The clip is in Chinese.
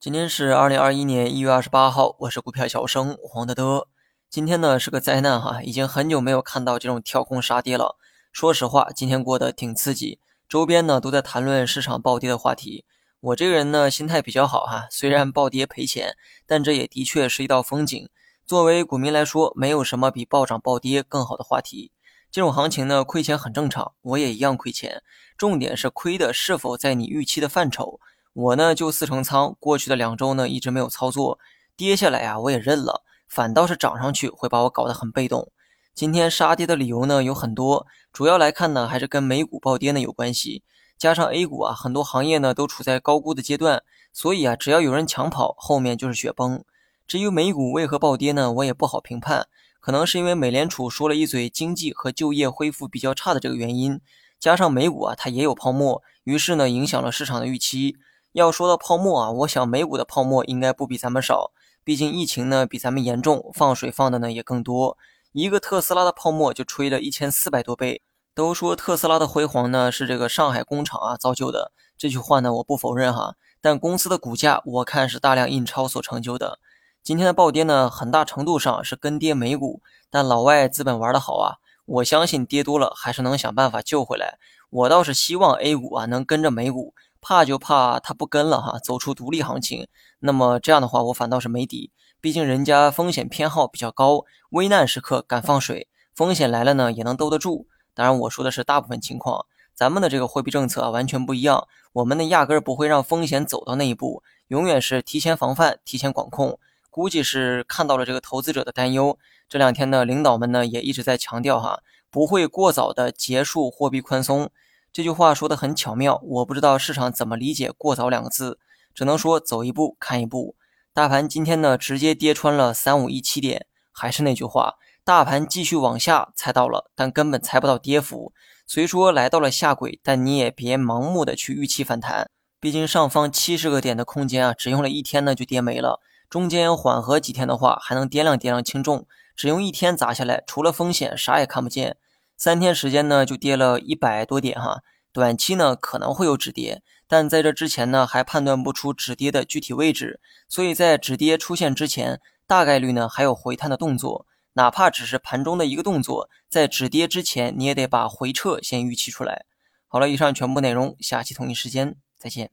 今天是二零二一年一月二十八号，我是股票小生黄德德。今天呢是个灾难哈，已经很久没有看到这种跳空杀跌了。说实话，今天过得挺刺激，周边呢都在谈论市场暴跌的话题。我这个人呢心态比较好哈，虽然暴跌赔钱，但这也的确是一道风景。作为股民来说，没有什么比暴涨暴跌更好的话题。这种行情呢亏钱很正常，我也一样亏钱。重点是亏的是否在你预期的范畴。我呢就四成仓，过去的两周呢一直没有操作，跌下来啊我也认了，反倒是涨上去会把我搞得很被动。今天杀跌的理由呢有很多，主要来看呢还是跟美股暴跌呢有关系，加上 A 股啊很多行业呢都处在高估的阶段，所以啊只要有人抢跑，后面就是雪崩。至于美股为何暴跌呢，我也不好评判，可能是因为美联储说了一嘴经济和就业恢复比较差的这个原因，加上美股啊它也有泡沫，于是呢影响了市场的预期。要说到泡沫啊，我想美股的泡沫应该不比咱们少，毕竟疫情呢比咱们严重，放水放的呢也更多。一个特斯拉的泡沫就吹了一千四百多倍。都说特斯拉的辉煌呢是这个上海工厂啊造就的，这句话呢我不否认哈，但公司的股价我看是大量印钞所成就的。今天的暴跌呢，很大程度上是跟跌美股，但老外资本玩的好啊，我相信跌多了还是能想办法救回来。我倒是希望 A 股啊能跟着美股。怕就怕他不跟了哈，走出独立行情。那么这样的话，我反倒是没底。毕竟人家风险偏好比较高，危难时刻敢放水，风险来了呢也能兜得住。当然我说的是大部分情况，咱们的这个货币政策啊完全不一样。我们呢压根儿不会让风险走到那一步，永远是提前防范、提前管控。估计是看到了这个投资者的担忧，这两天呢领导们呢也一直在强调哈，不会过早的结束货币宽松。这句话说的很巧妙，我不知道市场怎么理解“过早”两个字，只能说走一步看一步。大盘今天呢，直接跌穿了三五一七点，还是那句话，大盘继续往下猜到了，但根本猜不到跌幅。虽说来到了下轨，但你也别盲目的去预期反弹，毕竟上方七十个点的空间啊，只用了一天呢就跌没了。中间缓和几天的话，还能掂量掂量轻重，只用一天砸下来，除了风险啥也看不见。三天时间呢，就跌了一百多点哈。短期呢可能会有止跌，但在这之前呢还判断不出止跌的具体位置，所以在止跌出现之前，大概率呢还有回探的动作。哪怕只是盘中的一个动作，在止跌之前，你也得把回撤先预期出来。好了，以上全部内容，下期同一时间再见。